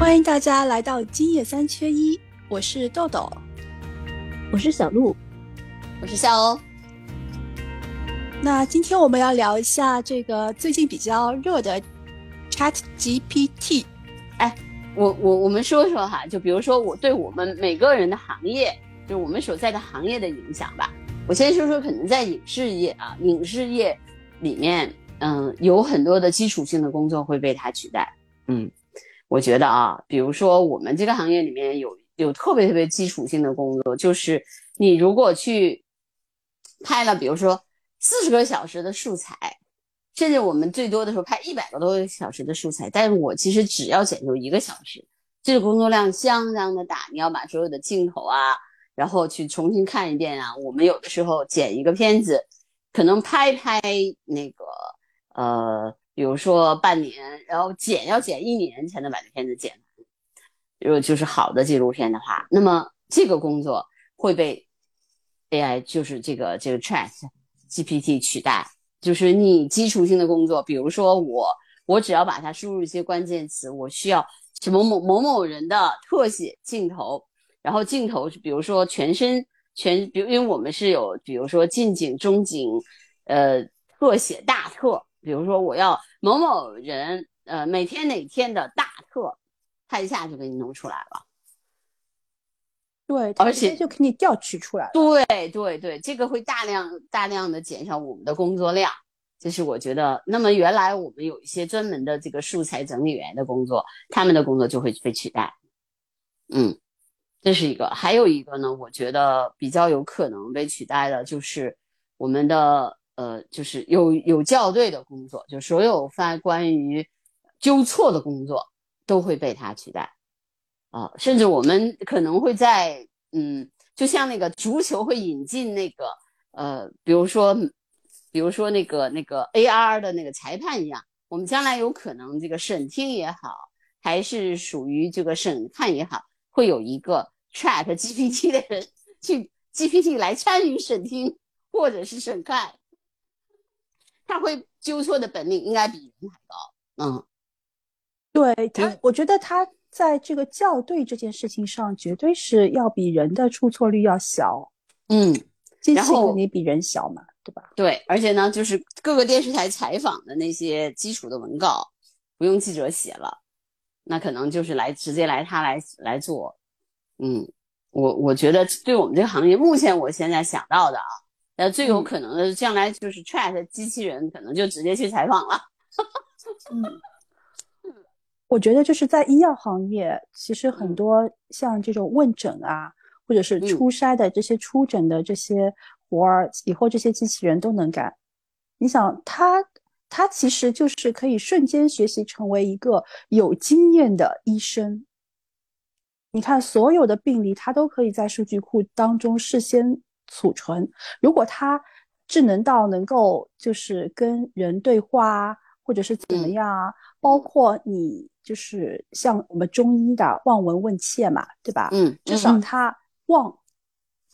欢迎大家来到今夜三缺一，我是豆豆，我是小鹿，我是夏欧。那今天我们要聊一下这个最近比较热的 Chat GPT。哎，我我我们说说哈，就比如说我对我们每个人的行业，就是我们所在的行业的影响吧。我先说说，可能在影视业啊，影视业里面，嗯，有很多的基础性的工作会被它取代。嗯，我觉得啊，比如说我们这个行业里面有有特别特别基础性的工作，就是你如果去拍了，比如说。四十个小时的素材，甚至我们最多的时候拍一百个多个小时的素材，但是我其实只要剪就一个小时，这个工作量相当的大。你要把所有的镜头啊，然后去重新看一遍啊。我们有的时候剪一个片子，可能拍拍那个呃，比如说半年，然后剪要剪一年才能把这片子剪完。如果就是好的纪录片的话，那么这个工作会被 AI，就是这个这个 Chat。GPT 取代就是你基础性的工作，比如说我，我只要把它输入一些关键词，我需要什么某某某人的特写镜头，然后镜头是比如说全身全，比如因为我们是有，比如说近景、中景，呃，特写大特，比如说我要某某人，呃，每天哪天的大特，他一下就给你弄出来了。对，而且就给你调取出来了。对对对，这个会大量大量的减少我们的工作量，这是我觉得。那么原来我们有一些专门的这个素材整理员的工作，他们的工作就会被取代。嗯，这是一个。还有一个呢，我觉得比较有可能被取代的，就是我们的呃，就是有有校对的工作，就所有发关于纠错的工作都会被它取代。啊，甚至我们可能会在，嗯，就像那个足球会引进那个，呃，比如说，比如说那个那个 AR 的那个裁判一样，我们将来有可能这个审听也好，还是属于这个审判也好，会有一个 Chat GPT 的人去 GPT 来参与审听或者是审看，他会纠错的本领应该比人还高。嗯，对他，我觉得他。在这个校对这件事情上，绝对是要比人的出错率要小。嗯，机器肯定比人小嘛，对吧？对，而且呢，就是各个电视台采访的那些基础的文稿，不用记者写了，那可能就是来直接来他来来做。嗯，我我觉得对我们这个行业，目前我现在想到的啊，呃，最有可能的将来就是 Chat 机器人可能就直接去采访了。嗯。我觉得就是在医药行业，其实很多像这种问诊啊，或者是初筛的这些初诊的这些活儿，以后这些机器人都能干。你想，他他其实就是可以瞬间学习成为一个有经验的医生。你看，所有的病例他都可以在数据库当中事先储存。如果它智能到能够就是跟人对话，或者是怎么样啊，包括你。就是像我们中医的望闻问切嘛，对吧？嗯，至少它望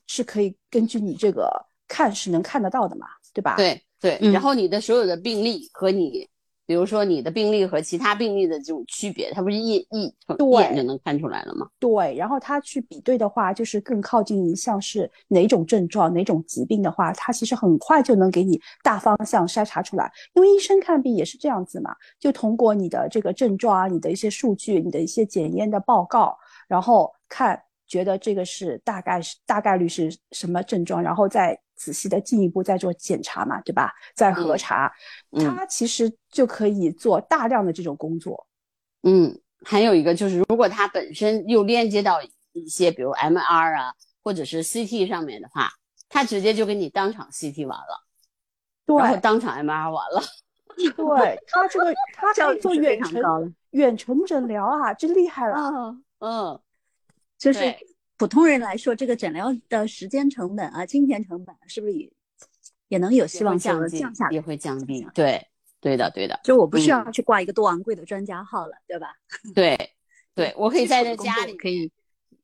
是可以根据你这个看是能看得到的嘛，对吧？对对，然后你的所有的病例和你。比如说你的病例和其他病例的这种区别，它不是一一一眼就能看出来了吗？对，然后他去比对的话，就是更靠近于像是哪种症状、哪种疾病的话，他其实很快就能给你大方向筛查出来。因为医生看病也是这样子嘛，就通过你的这个症状啊、你的一些数据、你的一些检验的报告，然后看觉得这个是大概是大概率是什么症状，然后再。仔细的进一步再做检查嘛，对吧？再核查，它其实就可以做大量的这种工作。嗯，还有一个就是，如果它本身又链接到一些，比如 MR 啊，或者是 CT 上面的话，它直接就给你当场 CT 完了，然后当场 MR 完了。对，他这个他可以做远程远程诊疗啊，真厉害了。嗯，就是。普通人来说，这个诊疗的时间成本啊，金钱成本是不是也也能有希望降降下来？也会降低。对，对的，对的。就我不需要去挂一个多昂贵的专家号了，对吧？对，对我可以在这家里可以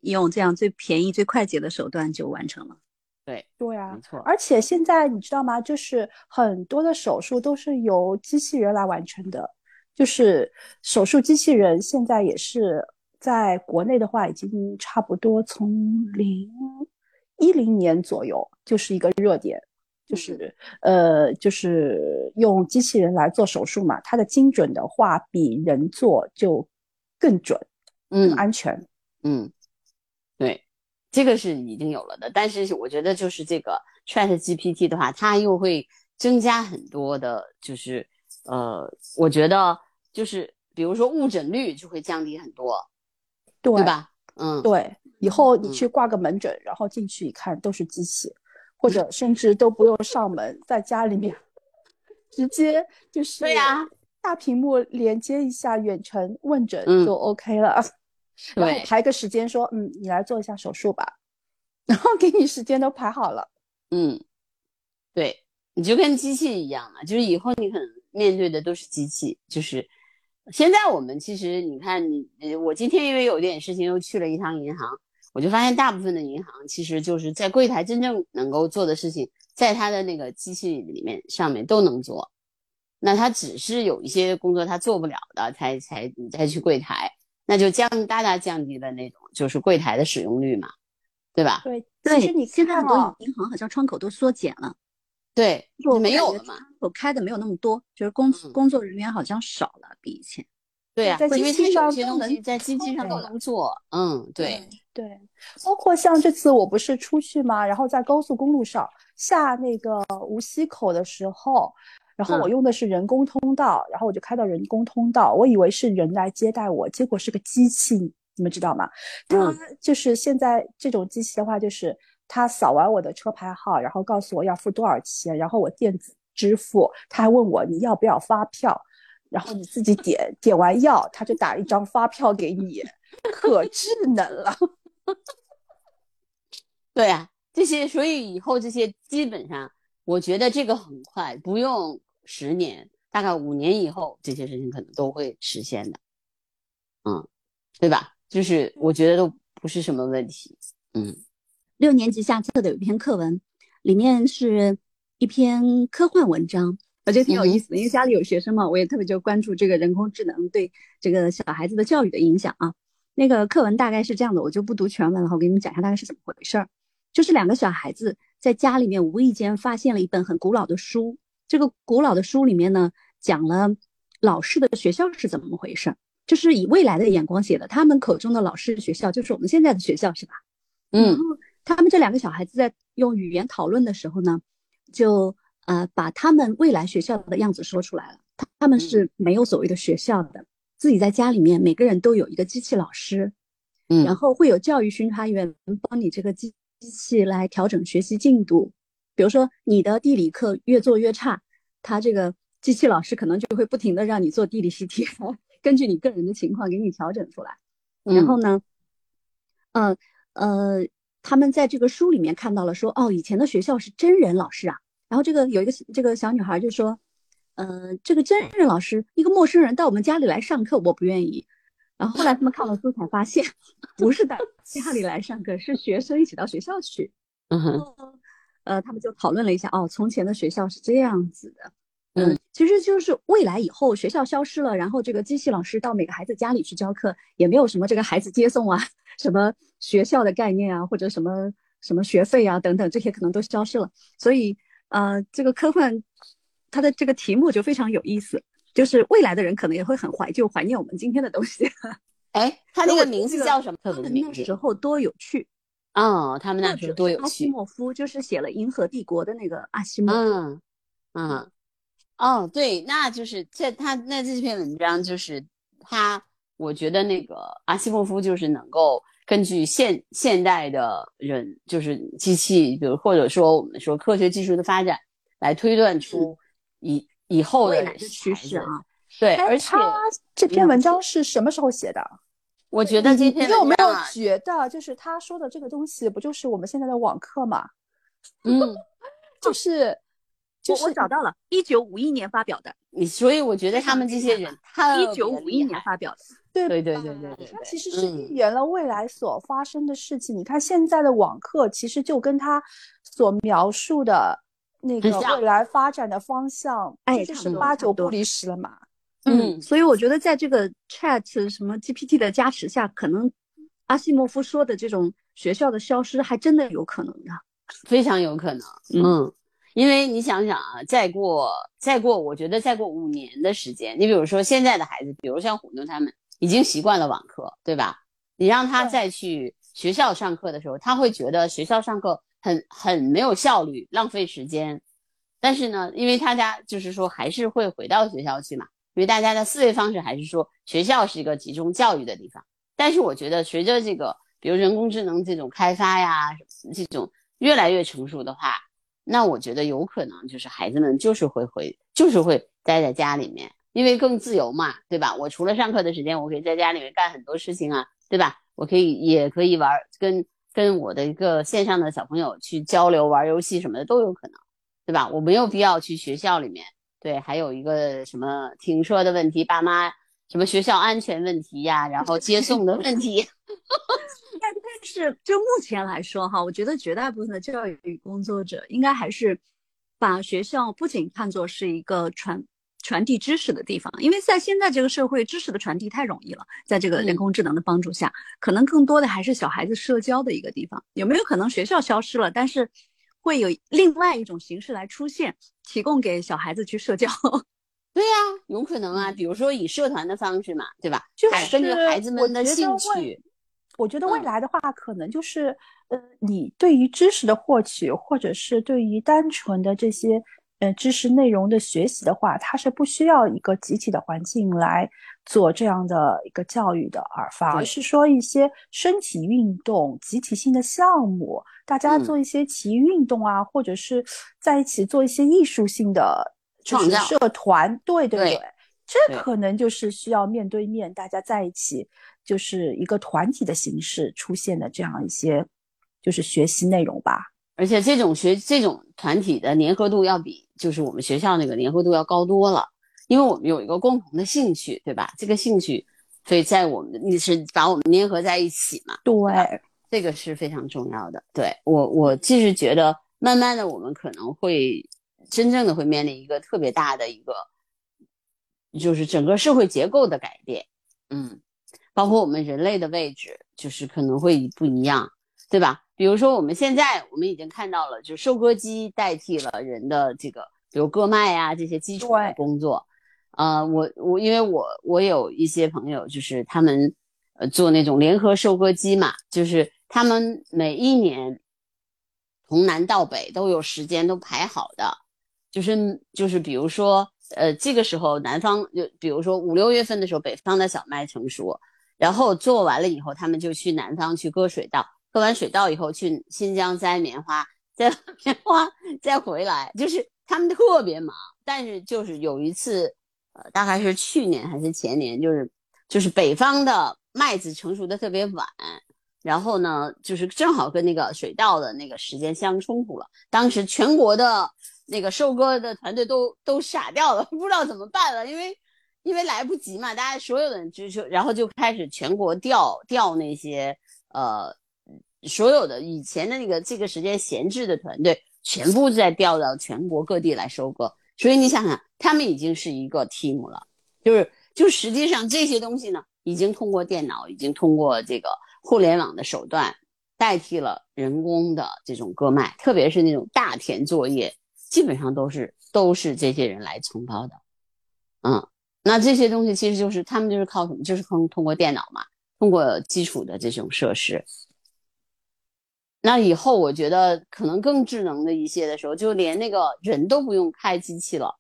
用这样最便宜、最快捷的手段就完成了。对，对啊，没错。而且现在你知道吗？就是很多的手术都是由机器人来完成的，就是手术机器人现在也是。在国内的话，已经差不多从零一零年左右就是一个热点，就是呃，就是用机器人来做手术嘛，它的精准的话比人做就更准，嗯，安全，嗯，对，这个是已经有了的。但是我觉得就是这个 Chat GPT 的话，它又会增加很多的，就是呃，我觉得就是比如说误诊率就会降低很多。对吧？嗯，对，以后你去挂个门诊，然后进去一看都是机器，或者甚至都不用上门，在家里面直接就是对呀，大屏幕连接一下远程问诊就 OK 了，然后排个时间说，嗯，你来做一下手术吧，然后给你时间都排好了，嗯，对，你就跟机器一样嘛，就是以后你可能面对的都是机器，就是。现在我们其实你看你，我今天因为有点事情又去了一趟银行，我就发现大部分的银行其实就是在柜台真正能够做的事情，在它的那个机器里面上面都能做，那它只是有一些工作它做不了的，才才你再去柜台，那就降大大降低了那种就是柜台的使用率嘛，对吧？对，其实你现在很多银行好像窗口都缩减了。对，就没有了嘛，我开的没有那么多，就是工工作人员好像少了，比以前。对呀，在机器上都能在机器上都能做。嗯，对对，包括像这次我不是出去嘛？然后在高速公路上下那个无锡口的时候，然后我用的是人工通道，然后我就开到人工通道，我以为是人来接待我，结果是个机器，你们知道吗？它就是现在这种机器的话，就是。他扫完我的车牌号，然后告诉我要付多少钱，然后我电子支付。他还问我你要不要发票，然后你自己点，点完药，他就打一张发票给你，可智能了。对啊，这些，所以以后这些基本上，我觉得这个很快，不用十年，大概五年以后，这些事情可能都会实现的。嗯，对吧？就是我觉得都不是什么问题。嗯。六年级下册的有一篇课文，里面是一篇科幻文章，我觉得挺有意思的。因为家里有学生嘛，我也特别就关注这个人工智能对这个小孩子的教育的影响啊。那个课文大概是这样的，我就不读全文了，我给你们讲一下大概是怎么回事儿。就是两个小孩子在家里面无意间发现了一本很古老的书，这个古老的书里面呢，讲了老式的学校是怎么回事儿，就是以未来的眼光写的。他们口中的老式学校，就是我们现在的学校，是吧？嗯。他们这两个小孩子在用语言讨论的时候呢，就呃把他们未来学校的样子说出来了。他们是没有所谓的学校的，自己在家里面每个人都有一个机器老师，嗯，然后会有教育巡查员帮你这个机机器来调整学习进度。比如说你的地理课越做越差，他这个机器老师可能就会不停的让你做地理习题，根据你个人的情况给你调整出来。然后呢，嗯呃。他们在这个书里面看到了，说哦，以前的学校是真人老师啊。然后这个有一个这个小女孩就说，呃，这个真人老师，一个陌生人到我们家里来上课，我不愿意。然后后来他们看了书才发现，不是到家里来上课，是学生一起到学校去。嗯哼，呃，他们就讨论了一下，哦，从前的学校是这样子的。嗯，其实就是未来以后学校消失了，然后这个机器老师到每个孩子家里去教课，也没有什么这个孩子接送啊，什么学校的概念啊，或者什么什么学费啊等等，这些可能都消失了。所以，呃，这个科幻它的这个题目就非常有意思，就是未来的人可能也会很怀旧，怀念我们今天的东西。哎，他那个名字叫什么？特别名字？那时候多有趣哦，他们那时候多有趣。阿西莫夫就是写了《银河帝国》的那个阿西莫。嗯嗯。哦，对，那就是这他那这篇文章就是他，我觉得那个阿西莫夫就是能够根据现现代的人，就是机器，比如或者说我们说科学技术的发展，来推断出以以后的趋势啊。对，而且这篇文章是什么时候写的？我觉得这篇你有没有觉得，就是他说的这个东西，不就是我们现在的网课吗？嗯，就是。我我找到了，一九五一年发表的。你所以我觉得他们这些人，一九五一年发表的，对对对对对对，他其实是预言了未来所发生的事情。你看现在的网课，其实就跟他所描述的那个未来发展的方向，哎，就是八九不离十了嘛。嗯，所以我觉得在这个 Chat 什么 GPT 的加持下，可能阿西莫夫说的这种学校的消失还真的有可能的，非常有可能。嗯，因为你想想啊，再过再过，我觉得再过五年的时间，你比如说现在的孩子，比如像虎妞他们已经习惯了网课，对吧？你让他再去学校上课的时候，他会觉得学校上课很很没有效率，浪费时间。但是呢，因为大家就是说还是会回到学校去嘛。因为大家的思维方式还是说学校是一个集中教育的地方，但是我觉得随着这个比如人工智能这种开发呀，这种越来越成熟的话，那我觉得有可能就是孩子们就是会回，就是会待在家里面，因为更自由嘛，对吧？我除了上课的时间，我可以在家里面干很多事情啊，对吧？我可以也可以玩，跟跟我的一个线上的小朋友去交流、玩游戏什么的都有可能，对吧？我没有必要去学校里面。对，还有一个什么停车的问题，爸妈什么学校安全问题呀，然后接送的问题。但但是就目前来说哈，我觉得绝大部分的教育工作者应该还是把学校不仅看作是一个传传递知识的地方，因为在现在这个社会，知识的传递太容易了，在这个人工智能的帮助下，可能更多的还是小孩子社交的一个地方。有没有可能学校消失了，但是？会有另外一种形式来出现，提供给小孩子去社交。对呀，有可能啊，比如说以社团的方式嘛，对吧？就是根据孩子们的兴趣。我觉得未来的话，可能就是，呃，你对于知识的获取，或者是对于单纯的这些。呃，知识内容的学习的话，它是不需要一个集体的环境来做这样的一个教育的，而反而是说一些身体运动、集体性的项目，大家做一些体育运动啊，或者是在一起做一些艺术性的创造。社团，对对对，这可能就是需要面对面大家在一起，就是一个团体的形式出现的这样一些就是学习内容吧。而且这种学这种团体的粘合度要比就是我们学校那个粘合度要高多了，因为我们有一个共同的兴趣，对吧？这个兴趣，所以在我们你是把我们粘合在一起嘛？对，这个是非常重要的。对我，我就是觉得，慢慢的我们可能会真正的会面临一个特别大的一个，就是整个社会结构的改变。嗯，包括我们人类的位置，就是可能会不一样，对吧？比如说，我们现在我们已经看到了，就收割机代替了人的这个，比如割麦啊这些基础的工作。呃，我我因为我我有一些朋友，就是他们呃做那种联合收割机嘛，就是他们每一年从南到北都有时间都排好的，就是就是比如说呃这个时候南方就比如说五六月份的时候，北方的小麦成熟，然后做完了以后，他们就去南方去割水稻。割完水稻以后，去新疆摘棉花，摘 棉花再回来，就是他们特别忙。但是就是有一次，呃，大概是去年还是前年，就是就是北方的麦子成熟的特别晚，然后呢，就是正好跟那个水稻的那个时间相冲突了。当时全国的那个收割的团队都都傻掉了，不知道怎么办了，因为因为来不及嘛，大家所有的人就就然后就开始全国调调那些呃。所有的以前的那个这个时间闲置的团队，全部在调到全国各地来收割。所以你想想，他们已经是一个 team 了，就是就实际上这些东西呢，已经通过电脑，已经通过这个互联网的手段，代替了人工的这种割麦，特别是那种大田作业，基本上都是都是这些人来承包的。嗯，那这些东西其实就是他们就是靠什么？就是通通过电脑嘛，通过基础的这种设施。那以后我觉得可能更智能的一些的时候，就连那个人都不用开机器了，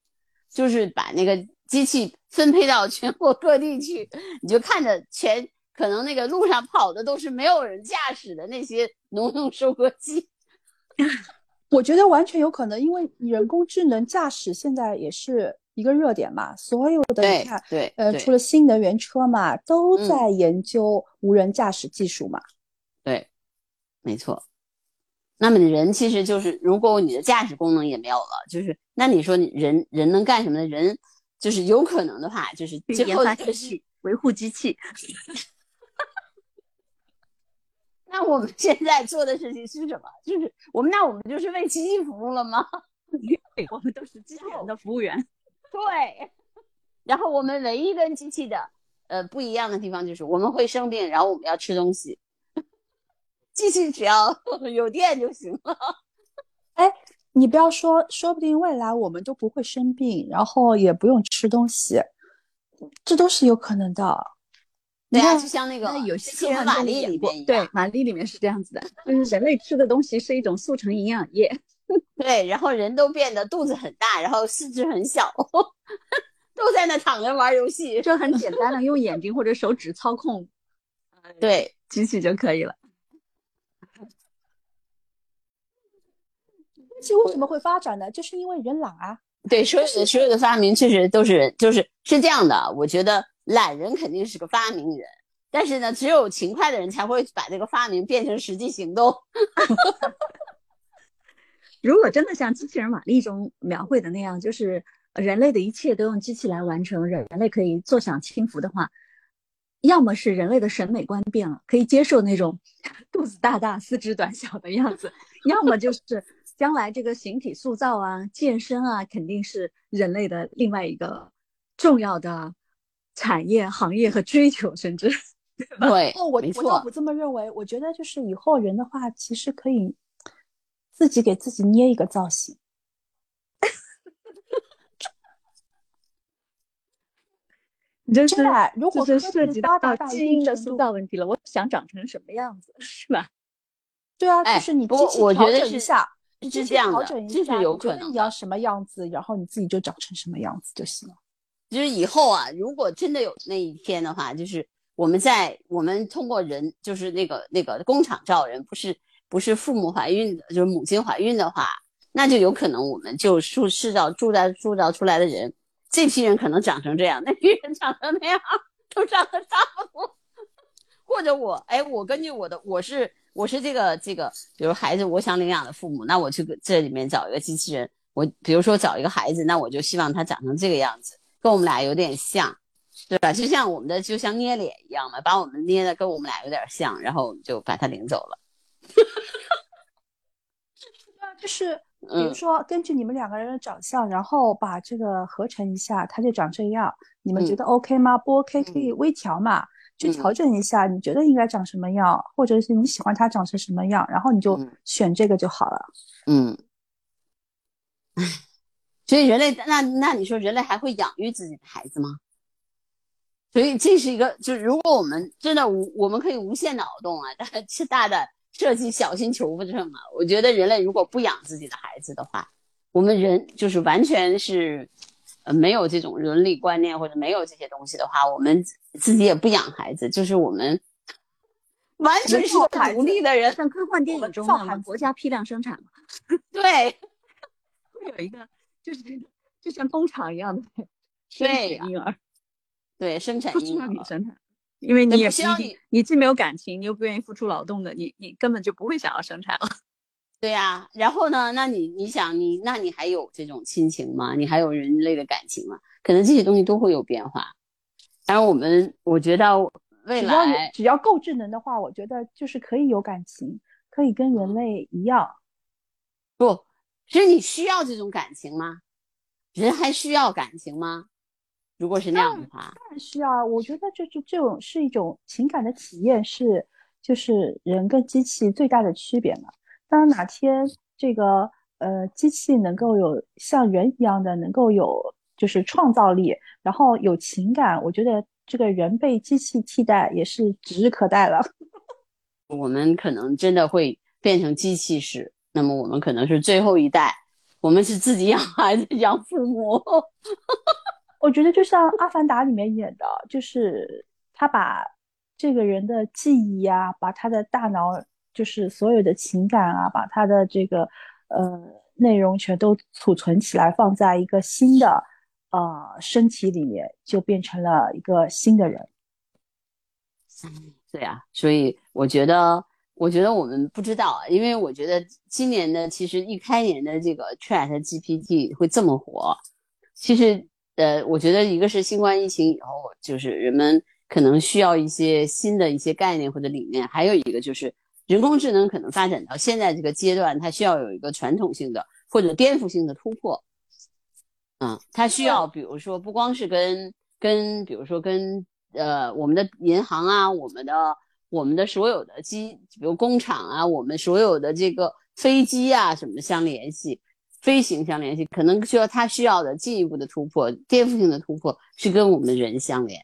就是把那个机器分配到全国各地去，你就看着全可能那个路上跑的都是没有人驾驶的那些农用收割机。我觉得完全有可能，因为人工智能驾驶现在也是一个热点嘛，所有的你看，对，呃，除了新能源车嘛，都在研究无人驾驶技术嘛。对，没错。那么人其实就是，如果你的驾驶功能也没有了，就是那你说你人人能干什么呢？人就是有可能的话，就是研发机器、维护机器。那我们现在做的事情是什么？就是我们那我们就是为机器服务了吗？我们都是机器人的服务员。对，然后我们唯一跟机器的呃不一样的地方就是我们会生病，然后我们要吃东西，机器只要 有电就行了。哎，你不要说，说不定未来我们都不会生病，然后也不用吃东西，这都是有可能的。对啊，就像那个有机器人玛丽里面对，玛丽里面是这样子的，就是人类吃的东西是一种速成营养液。对，然后人都变得肚子很大，然后四肢很小，都在那躺着玩游戏，就很简单的用眼睛或者手指操控，对机器就可以了。机器为什么会发展呢？就是因为人懒啊。对，所有的所有的发明确实都是就是是这样的。我觉得懒人肯定是个发明人，但是呢，只有勤快的人才会把这个发明变成实际行动。如果真的像机器人玛丽中描绘的那样，就是人类的一切都用机器来完成，人人类可以坐享清福的话，要么是人类的审美观变了，可以接受那种 肚子大大、四肢短小的样子；要么就是将来这个形体塑造啊、健身啊，肯定是人类的另外一个重要的产业、行业和追求，甚至对，哦，我我倒不这么认为，我觉得就是以后人的话，其实可以。自己给自己捏一个造型，你真是，如果是涉及到基因的塑造问题了，我想长成什么样子，是吧？对啊，就是你机器调整一下，是这样的，这是有可能。你要什么样子，然后你自己就长成什么样子就行了。就是以后啊，如果真的有那一天的话，就是我们在我们通过人，就是那个那个工厂造人，不是。不是父母怀孕的，就是母亲怀孕的话，那就有可能我们就塑塑造铸造铸造出来的人，这批人可能长成这样，那批人长成那样，都长得差不多。或者我，哎，我根据我的，我是我是这个这个，比如孩子，我想领养的父母，那我去这里面找一个机器人，我比如说找一个孩子，那我就希望他长成这个样子，跟我们俩有点像，对吧？就像我们的就像捏脸一样嘛，把我们捏的跟我们俩有点像，然后就把他领走了。就是比如说，根据你们两个人的长相，然后把这个合成一下，他就长这样。你们觉得 OK 吗？不 OK 可以微调嘛，就调整一下。你觉得应该长什么样，或者是你喜欢他长成什么样，然后你就选这个就好了。嗯，所以人类，那那你说人类还会养育自己的孩子吗？所以这是一个，就是如果我们真的无，我们可以无限脑洞啊，是 大的。设计小心求不成啊！我觉得人类如果不养自己的孩子的话，我们人就是完全是，呃，没有这种伦理观念或者没有这些东西的话，我们自己也不养孩子，就是我们完全是独立的人。像科幻电影中的国家批量生产嘛，对，会有一个就是就像工厂一样的生产婴儿，对，生产婴儿生产。因为你也不一定，你既没有感情，你又不愿意付出劳动的，你你根本就不会想要生产了。对呀，然后呢？那你你想你，那你还有这种亲情吗？你还有人类的感情吗？可能这些东西都会有变化。当然我们，我觉得未来只要够智能的话，我觉得就是可以有感情，可以跟人类一样。不，其实你需要这种感情吗？人还需要感情吗？如果是那样的话，当然需要。我觉得这这这种是一种情感的体验，是就是人跟机器最大的区别嘛。当哪天这个呃机器能够有像人一样的能够有就是创造力，然后有情感，我觉得这个人被机器替代也是指日可待了。我们可能真的会变成机器式，那么我们可能是最后一代，我们是自己养孩子、养父母。我觉得就像《阿凡达》里面演的，就是他把这个人的记忆啊，把他的大脑，就是所有的情感啊，把他的这个呃内容全都储存起来，放在一个新的呃身体里面，就变成了一个新的人。嗯，对啊，所以我觉得，我觉得我们不知道，因为我觉得今年的其实一开年的这个 Chat GPT 会这么火，其实。呃，我觉得一个是新冠疫情以后，就是人们可能需要一些新的一些概念或者理念，还有一个就是人工智能可能发展到现在这个阶段，它需要有一个传统性的或者颠覆性的突破。嗯，它需要，比如说不光是跟跟，比如说跟呃我们的银行啊，我们的我们的所有的机，比如工厂啊，我们所有的这个飞机啊什么的相联系，飞行相联系，可能需要它需要的进一步的突破，颠覆性的突破是跟我们人相连，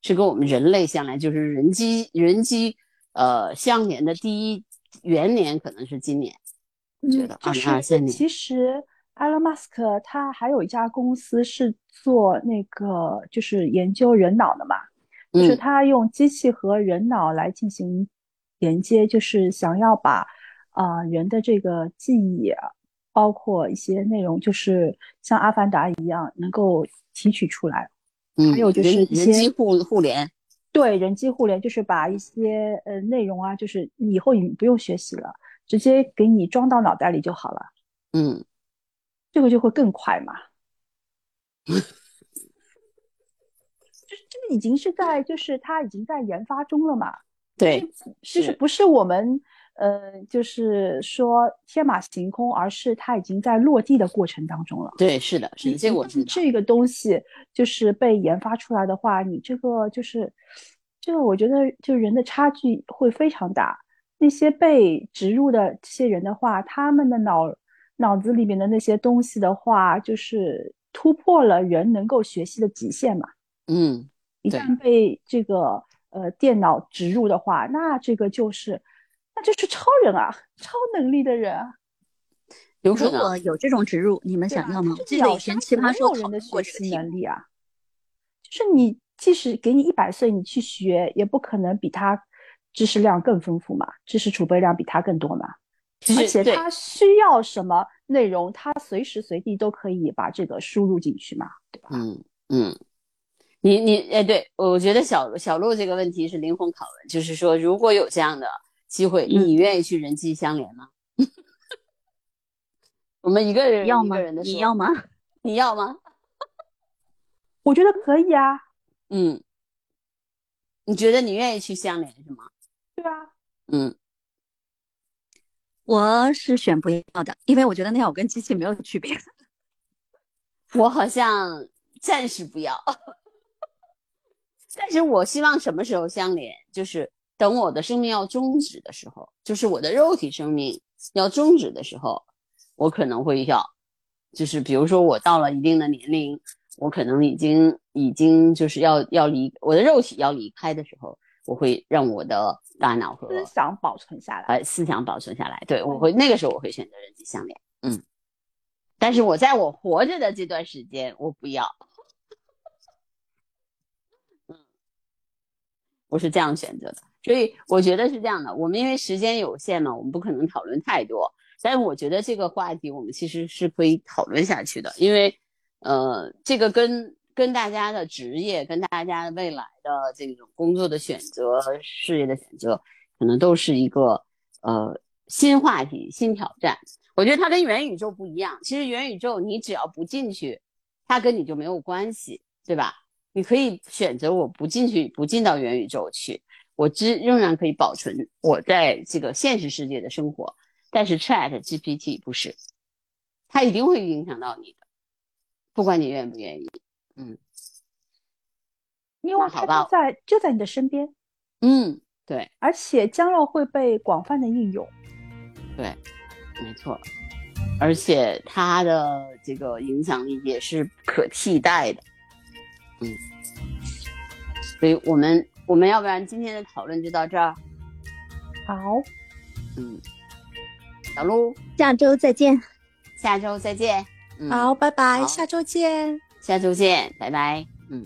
是跟我们人类相连，就是人机人机呃相连的第一元年可能是今年，我觉得二零二三年其实。埃隆·马斯克他还有一家公司是做那个，就是研究人脑的嘛，就是他用机器和人脑来进行连接，就是想要把啊人的这个记忆，包括一些内容，就是像《阿凡达》一样，能够提取出来。嗯，还有就是一些人机互互联，对，人机互联，就是把一些呃内容啊，就是以后你不用学习了，直接给你装到脑袋里就好了。嗯。这个就会更快嘛，就 是这个已经是在，就是它已经在研发中了嘛。对，就是不是我们呃，就是说天马行空，而是它已经在落地的过程当中了。对，是的，是的，这我是这个东西就是被研发出来的话，你这个就是这个，我觉得就人的差距会非常大。那些被植入的这些人的话，他们的脑。脑子里面的那些东西的话，就是突破了人能够学习的极限嘛。嗯，一旦被这个呃电脑植入的话，那这个就是那就是超人啊，超能力的人啊。如果有这种植入，你们想要吗？这以前奇葩说人的学习能力啊，就是你即使给你一百岁，你去学，也不可能比他知识量更丰富嘛，知识储备量比他更多嘛。而且他需要什么内容，他随时随地都可以把这个输入进去嘛，对吧？嗯嗯，你你哎，对我觉得小小鹿这个问题是灵魂拷问，就是说如果有这样的机会，你愿意去人机相连吗？我们一个人要吗？你要吗？你要吗？我觉得可以啊。嗯，你觉得你愿意去相连是吗？对啊。嗯。我是选不要的，因为我觉得那样我跟机器没有区别。我好像暂时不要，但是我希望什么时候相连，就是等我的生命要终止的时候，就是我的肉体生命要终止的时候，我可能会要，就是比如说我到了一定的年龄，我可能已经已经就是要要离我的肉体要离开的时候。我会让我的大脑和思想保存下来，呃，思想保存下来。对我会那个时候我会选择人际相连，嗯。但是我在我活着的这段时间，我不要。我是这样选择的，所以我觉得是这样的。我们因为时间有限嘛，我们不可能讨论太多。但是我觉得这个话题我们其实是可以讨论下去的，因为呃，这个跟。跟大家的职业，跟大家未来的这种工作的选择和、事业的选择，可能都是一个呃新话题、新挑战。我觉得它跟元宇宙不一样。其实元宇宙你只要不进去，它跟你就没有关系，对吧？你可以选择我不进去，不进到元宇宙去，我只仍然可以保存我在这个现实世界的生活。但是 Chat GPT 不是，它一定会影响到你的，不管你愿不愿意。嗯，因为它就在就在你的身边，嗯，对，而且将要会被广泛的应用，对，没错，而且它的这个影响力也是可替代的，嗯，所以我们我们要不然今天的讨论就到这儿，好，嗯，小鹿，下周再见，下周再见，好，拜拜，下周见。下周见，拜拜。嗯。